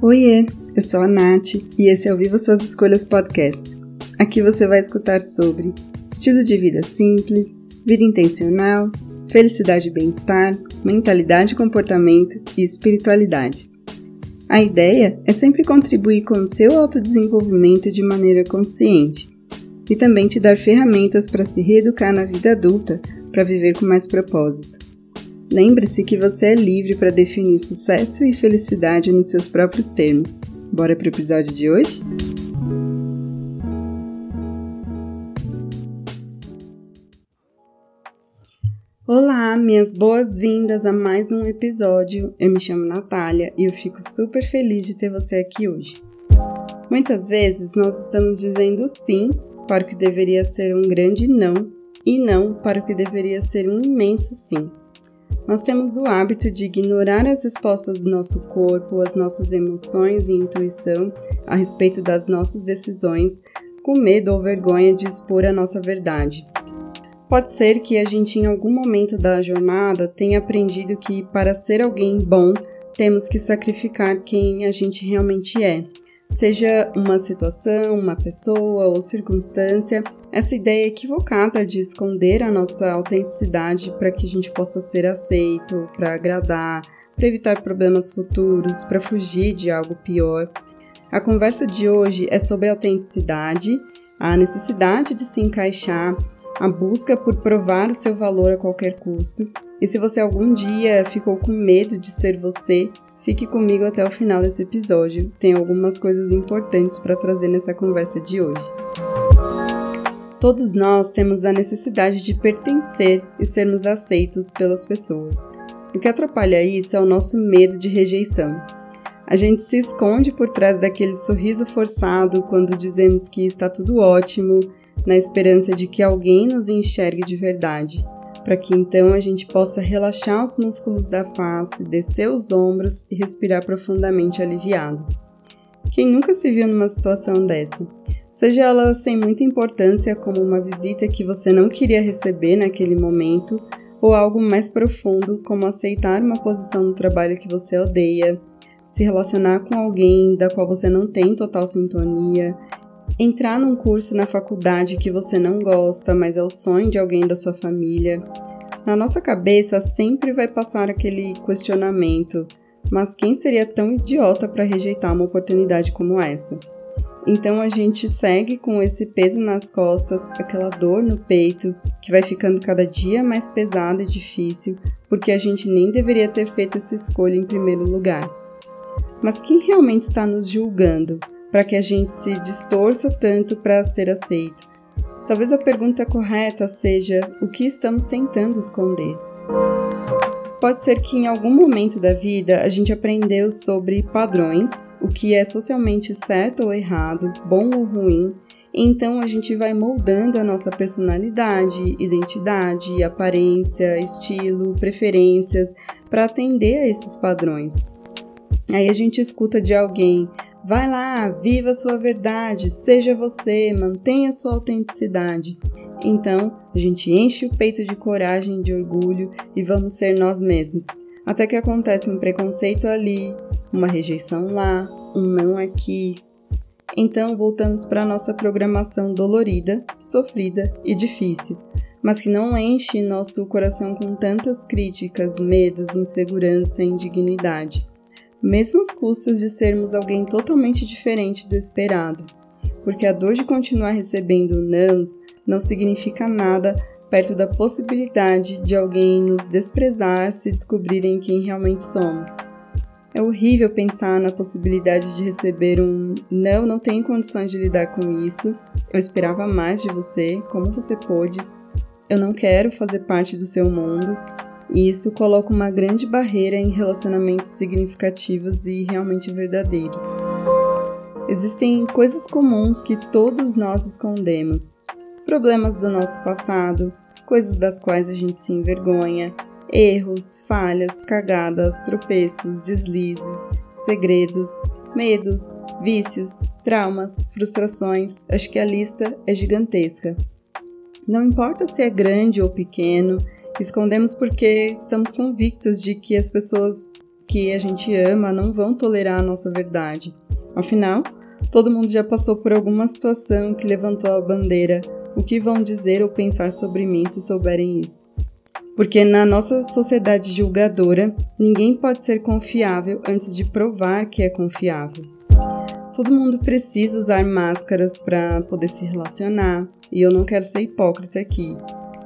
Oiê, eu sou a Nath e esse é o Viva Suas Escolhas Podcast. Aqui você vai escutar sobre estilo de vida simples, vida intencional, felicidade e bem-estar, mentalidade e comportamento e espiritualidade. A ideia é sempre contribuir com o seu autodesenvolvimento de maneira consciente e também te dar ferramentas para se reeducar na vida adulta para viver com mais propósito. Lembre-se que você é livre para definir sucesso e felicidade nos seus próprios termos. Bora para o episódio de hoje? Olá, minhas boas-vindas a mais um episódio. Eu me chamo Natália e eu fico super feliz de ter você aqui hoje. Muitas vezes nós estamos dizendo sim para o que deveria ser um grande não e não para o que deveria ser um imenso sim. Nós temos o hábito de ignorar as respostas do nosso corpo, as nossas emoções e intuição a respeito das nossas decisões, com medo ou vergonha de expor a nossa verdade. Pode ser que a gente, em algum momento da jornada, tenha aprendido que, para ser alguém bom, temos que sacrificar quem a gente realmente é. Seja uma situação, uma pessoa ou circunstância, essa ideia equivocada de esconder a nossa autenticidade para que a gente possa ser aceito, para agradar, para evitar problemas futuros, para fugir de algo pior. A conversa de hoje é sobre autenticidade, a necessidade de se encaixar, a busca por provar o seu valor a qualquer custo. E se você algum dia ficou com medo de ser você, fique comigo até o final desse episódio. Tem algumas coisas importantes para trazer nessa conversa de hoje. Todos nós temos a necessidade de pertencer e sermos aceitos pelas pessoas. O que atrapalha isso é o nosso medo de rejeição. A gente se esconde por trás daquele sorriso forçado quando dizemos que está tudo ótimo, na esperança de que alguém nos enxergue de verdade, para que então a gente possa relaxar os músculos da face, descer os ombros e respirar profundamente aliviados. Quem nunca se viu numa situação dessa? seja ela sem muita importância, como uma visita que você não queria receber naquele momento, ou algo mais profundo, como aceitar uma posição no trabalho que você odeia, se relacionar com alguém da qual você não tem total sintonia, entrar num curso na faculdade que você não gosta, mas é o sonho de alguém da sua família. Na nossa cabeça sempre vai passar aquele questionamento: mas quem seria tão idiota para rejeitar uma oportunidade como essa? Então a gente segue com esse peso nas costas, aquela dor no peito, que vai ficando cada dia mais pesada e difícil, porque a gente nem deveria ter feito essa escolha em primeiro lugar. Mas quem realmente está nos julgando para que a gente se distorça tanto para ser aceito? Talvez a pergunta correta seja: o que estamos tentando esconder? Pode ser que em algum momento da vida a gente aprendeu sobre padrões, o que é socialmente certo ou errado, bom ou ruim, então a gente vai moldando a nossa personalidade, identidade, aparência, estilo, preferências para atender a esses padrões. Aí a gente escuta de alguém: vai lá, viva sua verdade, seja você, mantenha sua autenticidade. Então, a gente enche o peito de coragem, de orgulho e vamos ser nós mesmos. Até que acontece um preconceito ali, uma rejeição lá, um não aqui. Então voltamos para a nossa programação dolorida, sofrida e difícil, mas que não enche nosso coração com tantas críticas, medos, insegurança e indignidade, mesmo às custas de sermos alguém totalmente diferente do esperado, porque a dor de continuar recebendo nãos não significa nada perto da possibilidade de alguém nos desprezar se descobrirem quem realmente somos. É horrível pensar na possibilidade de receber um não, não tenho condições de lidar com isso. Eu esperava mais de você, como você pôde? Eu não quero fazer parte do seu mundo. E isso coloca uma grande barreira em relacionamentos significativos e realmente verdadeiros. Existem coisas comuns que todos nós escondemos, problemas do nosso passado, coisas das quais a gente se envergonha, erros, falhas, cagadas, tropeços, deslizes, segredos, medos, vícios, traumas, frustrações. Acho que a lista é gigantesca. Não importa se é grande ou pequeno, escondemos porque estamos convictos de que as pessoas que a gente ama não vão tolerar a nossa verdade. Afinal, todo mundo já passou por alguma situação que levantou a bandeira. O que vão dizer ou pensar sobre mim se souberem isso? Porque na nossa sociedade julgadora, ninguém pode ser confiável antes de provar que é confiável. Todo mundo precisa usar máscaras para poder se relacionar, e eu não quero ser hipócrita aqui.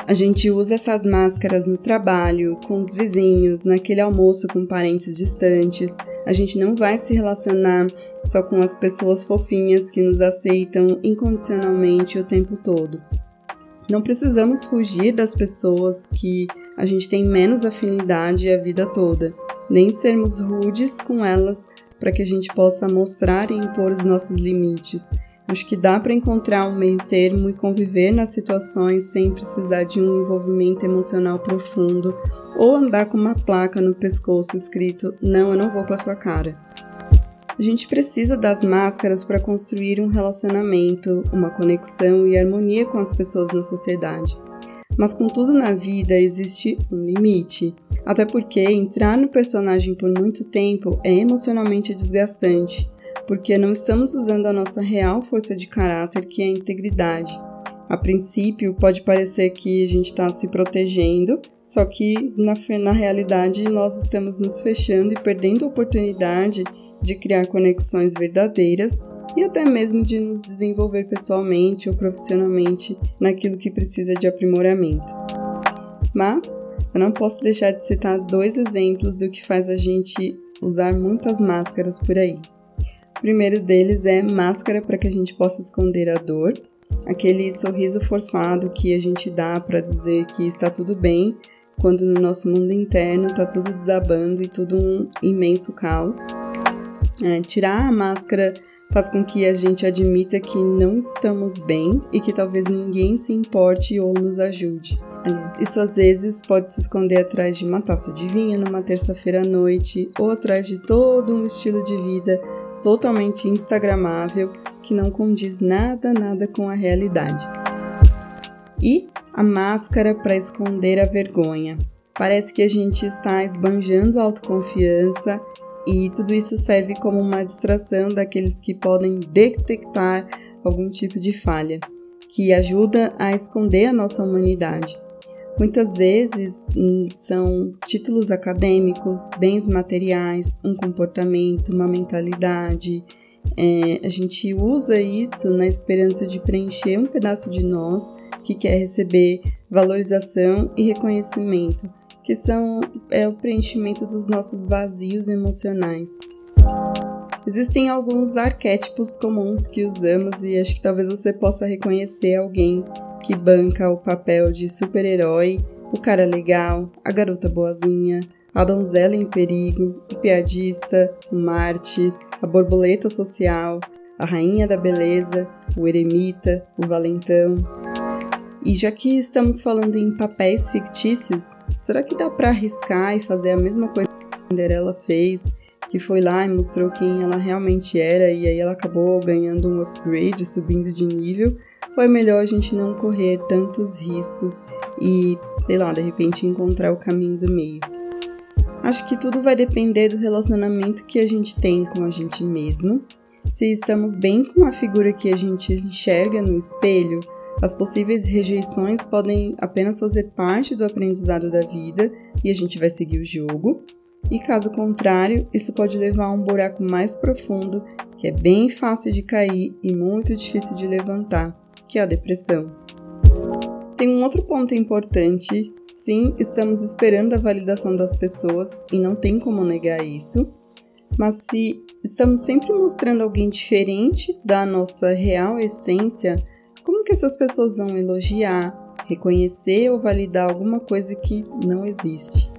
A gente usa essas máscaras no trabalho, com os vizinhos, naquele almoço com parentes distantes. A gente não vai se relacionar só com as pessoas fofinhas que nos aceitam incondicionalmente o tempo todo. Não precisamos fugir das pessoas que a gente tem menos afinidade a vida toda, nem sermos rudes com elas para que a gente possa mostrar e impor os nossos limites. Acho que dá para encontrar um meio termo e conviver nas situações sem precisar de um envolvimento emocional profundo ou andar com uma placa no pescoço escrito: Não, eu não vou com a sua cara. A gente precisa das máscaras para construir um relacionamento, uma conexão e harmonia com as pessoas na sociedade. Mas com tudo na vida existe um limite. Até porque entrar no personagem por muito tempo é emocionalmente desgastante, porque não estamos usando a nossa real força de caráter, que é a integridade. A princípio, pode parecer que a gente está se protegendo, só que na, na realidade nós estamos nos fechando e perdendo a oportunidade de criar conexões verdadeiras e até mesmo de nos desenvolver pessoalmente ou profissionalmente naquilo que precisa de aprimoramento. Mas eu não posso deixar de citar dois exemplos do que faz a gente usar muitas máscaras por aí. Primeiro deles é máscara para que a gente possa esconder a dor, aquele sorriso forçado que a gente dá para dizer que está tudo bem, quando no nosso mundo interno está tudo desabando e tudo um imenso caos. É, tirar a máscara faz com que a gente admita que não estamos bem e que talvez ninguém se importe ou nos ajude. Isso às vezes pode se esconder atrás de uma taça de vinho numa terça-feira à noite ou atrás de todo um estilo de vida totalmente instagramável que não condiz nada nada com a realidade. E a máscara para esconder a vergonha. Parece que a gente está esbanjando a autoconfiança e tudo isso serve como uma distração daqueles que podem detectar algum tipo de falha, que ajuda a esconder a nossa humanidade. Muitas vezes hum, são títulos acadêmicos, bens materiais, um comportamento, uma mentalidade. É, a gente usa isso na esperança de preencher um pedaço de nós que quer receber valorização e reconhecimento que são é, o preenchimento dos nossos vazios emocionais. Existem alguns arquétipos comuns que usamos e acho que talvez você possa reconhecer alguém que banca o papel de super-herói, o cara legal, a garota boazinha, a donzela em perigo, o piadista, o mártir, a borboleta social, a rainha da beleza, o eremita, o valentão. E já que estamos falando em papéis fictícios, será que dá para arriscar e fazer a mesma coisa que a Cinderela fez, que foi lá e mostrou quem ela realmente era e aí ela acabou ganhando um upgrade, subindo de nível? É melhor a gente não correr tantos riscos e, sei lá, de repente encontrar o caminho do meio? Acho que tudo vai depender do relacionamento que a gente tem com a gente mesmo. Se estamos bem com a figura que a gente enxerga no espelho, as possíveis rejeições podem apenas fazer parte do aprendizado da vida e a gente vai seguir o jogo. E caso contrário, isso pode levar a um buraco mais profundo, que é bem fácil de cair e muito difícil de levantar, que é a depressão. Tem um outro ponto importante. Sim, estamos esperando a validação das pessoas e não tem como negar isso. Mas se estamos sempre mostrando alguém diferente da nossa real essência, como que essas pessoas vão elogiar, reconhecer ou validar alguma coisa que não existe?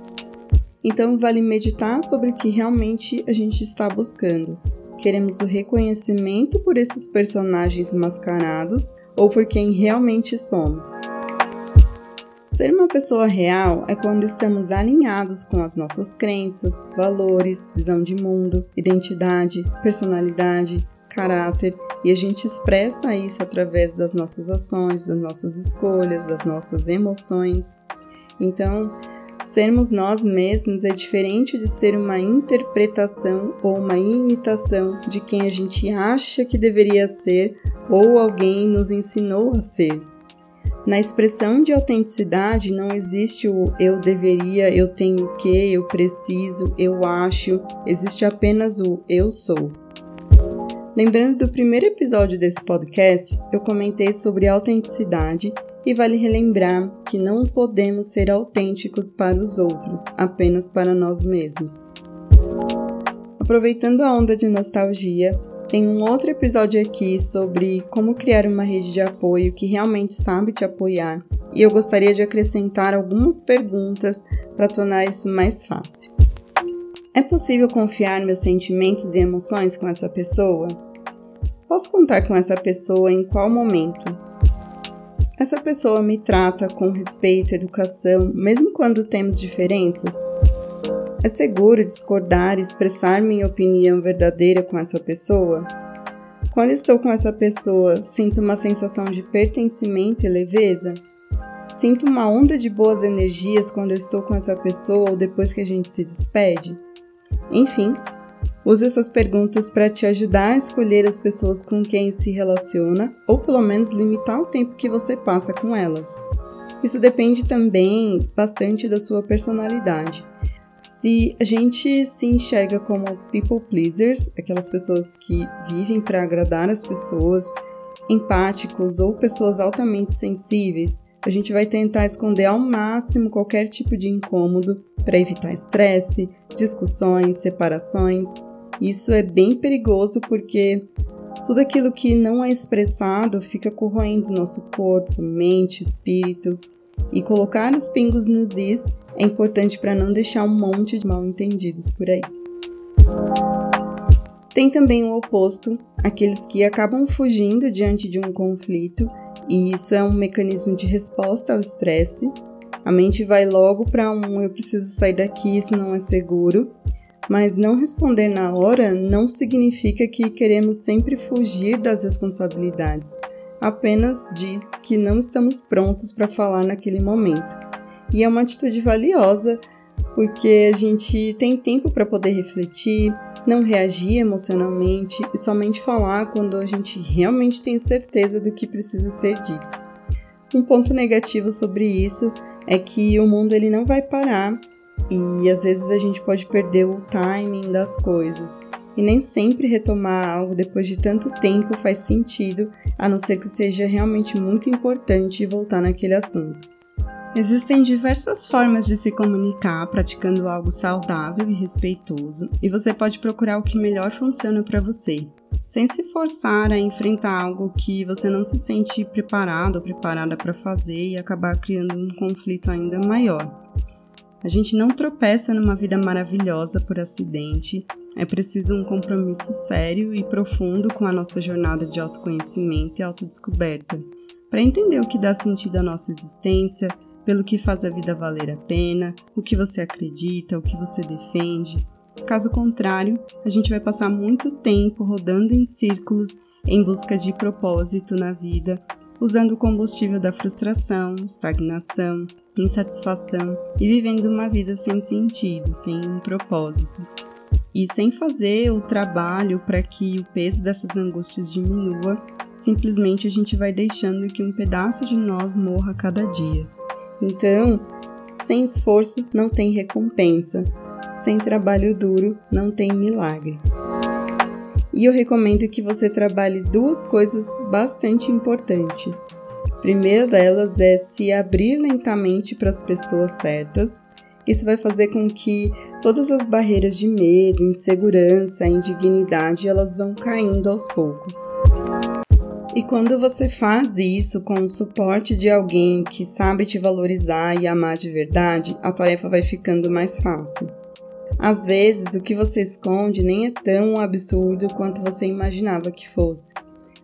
Então, vale meditar sobre o que realmente a gente está buscando. Queremos o reconhecimento por esses personagens mascarados ou por quem realmente somos. Ser uma pessoa real é quando estamos alinhados com as nossas crenças, valores, visão de mundo, identidade, personalidade, caráter e a gente expressa isso através das nossas ações, das nossas escolhas, das nossas emoções. Então, sermos nós mesmos é diferente de ser uma interpretação ou uma imitação de quem a gente acha que deveria ser ou alguém nos ensinou a ser. Na expressão de autenticidade não existe o eu deveria, eu tenho que, eu preciso, eu acho, existe apenas o eu sou. Lembrando do primeiro episódio desse podcast, eu comentei sobre autenticidade e vale relembrar que não podemos ser autênticos para os outros, apenas para nós mesmos. Aproveitando a onda de nostalgia, tem um outro episódio aqui sobre como criar uma rede de apoio que realmente sabe te apoiar, e eu gostaria de acrescentar algumas perguntas para tornar isso mais fácil. É possível confiar meus sentimentos e emoções com essa pessoa? Posso contar com essa pessoa em qual momento? Essa pessoa me trata com respeito e educação, mesmo quando temos diferenças? É seguro discordar e expressar minha opinião verdadeira com essa pessoa? Quando estou com essa pessoa, sinto uma sensação de pertencimento e leveza? Sinto uma onda de boas energias quando eu estou com essa pessoa ou depois que a gente se despede? Enfim, Use essas perguntas para te ajudar a escolher as pessoas com quem se relaciona ou pelo menos limitar o tempo que você passa com elas. Isso depende também bastante da sua personalidade. Se a gente se enxerga como people pleasers, aquelas pessoas que vivem para agradar as pessoas, empáticos ou pessoas altamente sensíveis, a gente vai tentar esconder ao máximo qualquer tipo de incômodo para evitar estresse, discussões, separações. Isso é bem perigoso porque tudo aquilo que não é expressado fica corroendo nosso corpo, mente, espírito. E colocar os pingos nos is é importante para não deixar um monte de mal entendidos por aí. Tem também o oposto, aqueles que acabam fugindo diante de um conflito, e isso é um mecanismo de resposta ao estresse. A mente vai logo para um eu preciso sair daqui, isso não é seguro, mas não responder na hora não significa que queremos sempre fugir das responsabilidades. Apenas diz que não estamos prontos para falar naquele momento. E é uma atitude valiosa porque a gente tem tempo para poder refletir, não reagir emocionalmente e somente falar quando a gente realmente tem certeza do que precisa ser dito. Um ponto negativo sobre isso é que o mundo ele não vai parar e às vezes a gente pode perder o timing das coisas. E nem sempre retomar algo depois de tanto tempo faz sentido, a não ser que seja realmente muito importante voltar naquele assunto. Existem diversas formas de se comunicar praticando algo saudável e respeitoso, e você pode procurar o que melhor funciona para você, sem se forçar a enfrentar algo que você não se sente preparado ou preparada para fazer e acabar criando um conflito ainda maior. A gente não tropeça numa vida maravilhosa por acidente, é preciso um compromisso sério e profundo com a nossa jornada de autoconhecimento e autodescoberta, para entender o que dá sentido à nossa existência, pelo que faz a vida valer a pena, o que você acredita, o que você defende. Caso contrário, a gente vai passar muito tempo rodando em círculos em busca de propósito na vida, usando o combustível da frustração, estagnação, insatisfação e vivendo uma vida sem sentido, sem um propósito. E sem fazer o trabalho para que o peso dessas angústias diminua, simplesmente a gente vai deixando que um pedaço de nós morra cada dia. Então, sem esforço não tem recompensa, sem trabalho duro não tem milagre. E eu recomendo que você trabalhe duas coisas bastante importantes primeira delas é se abrir lentamente para as pessoas certas. Isso vai fazer com que todas as barreiras de medo, insegurança, indignidade, elas vão caindo aos poucos. E quando você faz isso com o suporte de alguém que sabe te valorizar e amar de verdade, a tarefa vai ficando mais fácil. Às vezes, o que você esconde nem é tão absurdo quanto você imaginava que fosse.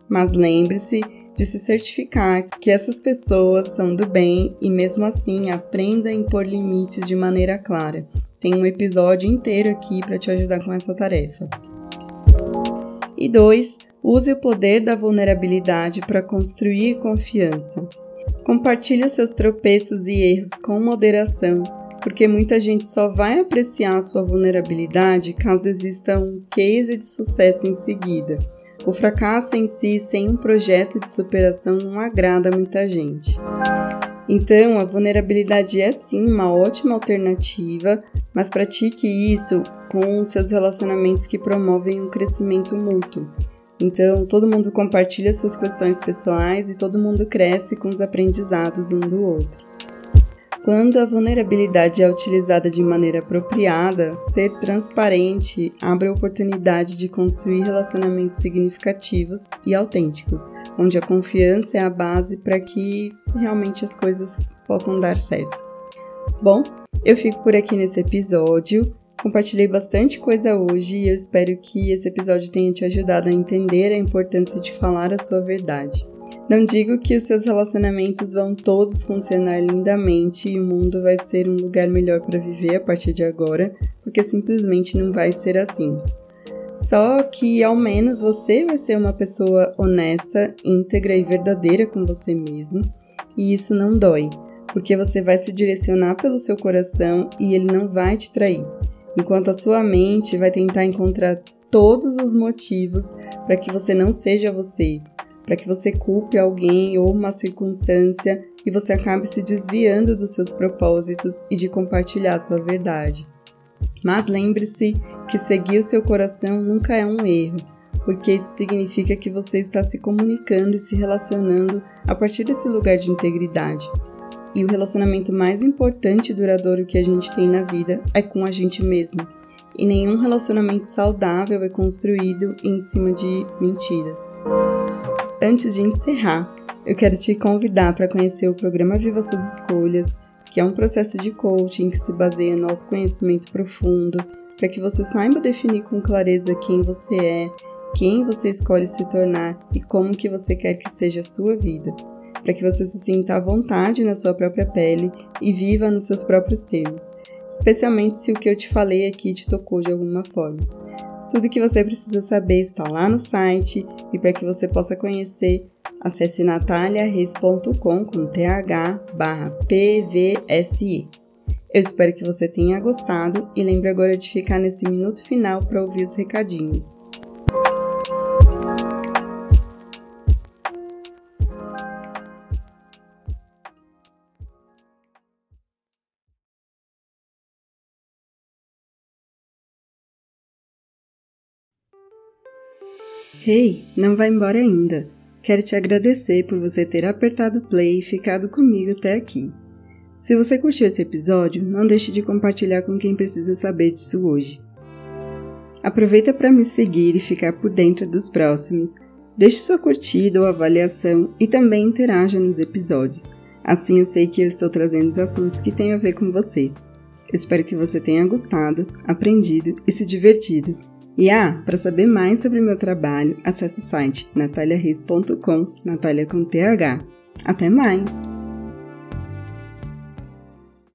Mas lembre-se de se certificar que essas pessoas são do bem e, mesmo assim, aprenda a impor limites de maneira clara. Tem um episódio inteiro aqui para te ajudar com essa tarefa. E 2. Use o poder da vulnerabilidade para construir confiança. Compartilhe seus tropeços e erros com moderação, porque muita gente só vai apreciar sua vulnerabilidade caso exista um case de sucesso em seguida. O fracasso em si, sem um projeto de superação, não agrada muita gente. Então, a vulnerabilidade é sim uma ótima alternativa, mas pratique isso com seus relacionamentos que promovem um crescimento mútuo. Então, todo mundo compartilha suas questões pessoais e todo mundo cresce com os aprendizados um do outro. Quando a vulnerabilidade é utilizada de maneira apropriada, ser transparente abre a oportunidade de construir relacionamentos significativos e autênticos, onde a confiança é a base para que realmente as coisas possam dar certo. Bom, eu fico por aqui nesse episódio. Compartilhei bastante coisa hoje e eu espero que esse episódio tenha te ajudado a entender a importância de falar a sua verdade. Não digo que os seus relacionamentos vão todos funcionar lindamente e o mundo vai ser um lugar melhor para viver a partir de agora, porque simplesmente não vai ser assim. Só que ao menos você vai ser uma pessoa honesta, íntegra e verdadeira com você mesmo, e isso não dói, porque você vai se direcionar pelo seu coração e ele não vai te trair, enquanto a sua mente vai tentar encontrar todos os motivos para que você não seja você, para que você culpe alguém ou uma circunstância e você acabe se desviando dos seus propósitos e de compartilhar sua verdade. Mas lembre-se que seguir o seu coração nunca é um erro, porque isso significa que você está se comunicando e se relacionando a partir desse lugar de integridade. E o relacionamento mais importante e duradouro que a gente tem na vida é com a gente mesmo. E nenhum relacionamento saudável é construído em cima de mentiras. Antes de encerrar, eu quero te convidar para conhecer o programa Viva Suas Escolhas, que é um processo de coaching que se baseia no autoconhecimento profundo, para que você saiba definir com clareza quem você é, quem você escolhe se tornar e como que você quer que seja a sua vida, para que você se sinta à vontade na sua própria pele e viva nos seus próprios termos, especialmente se o que eu te falei aqui te tocou de alguma forma. Tudo que você precisa saber está lá no site e para que você possa conhecer, acesse nataliareis.com com th barra pvse. Eu espero que você tenha gostado e lembre agora de ficar nesse minuto final para ouvir os recadinhos. Hey, não vai embora ainda. Quero te agradecer por você ter apertado play e ficado comigo até aqui. Se você curtiu esse episódio, não deixe de compartilhar com quem precisa saber disso hoje. Aproveita para me seguir e ficar por dentro dos próximos. Deixe sua curtida ou avaliação e também interaja nos episódios. Assim eu sei que eu estou trazendo os assuntos que têm a ver com você. Espero que você tenha gostado, aprendido e se divertido. E ah, para saber mais sobre meu trabalho, acesse o site nataliareis.com, Natália com TH. Até mais!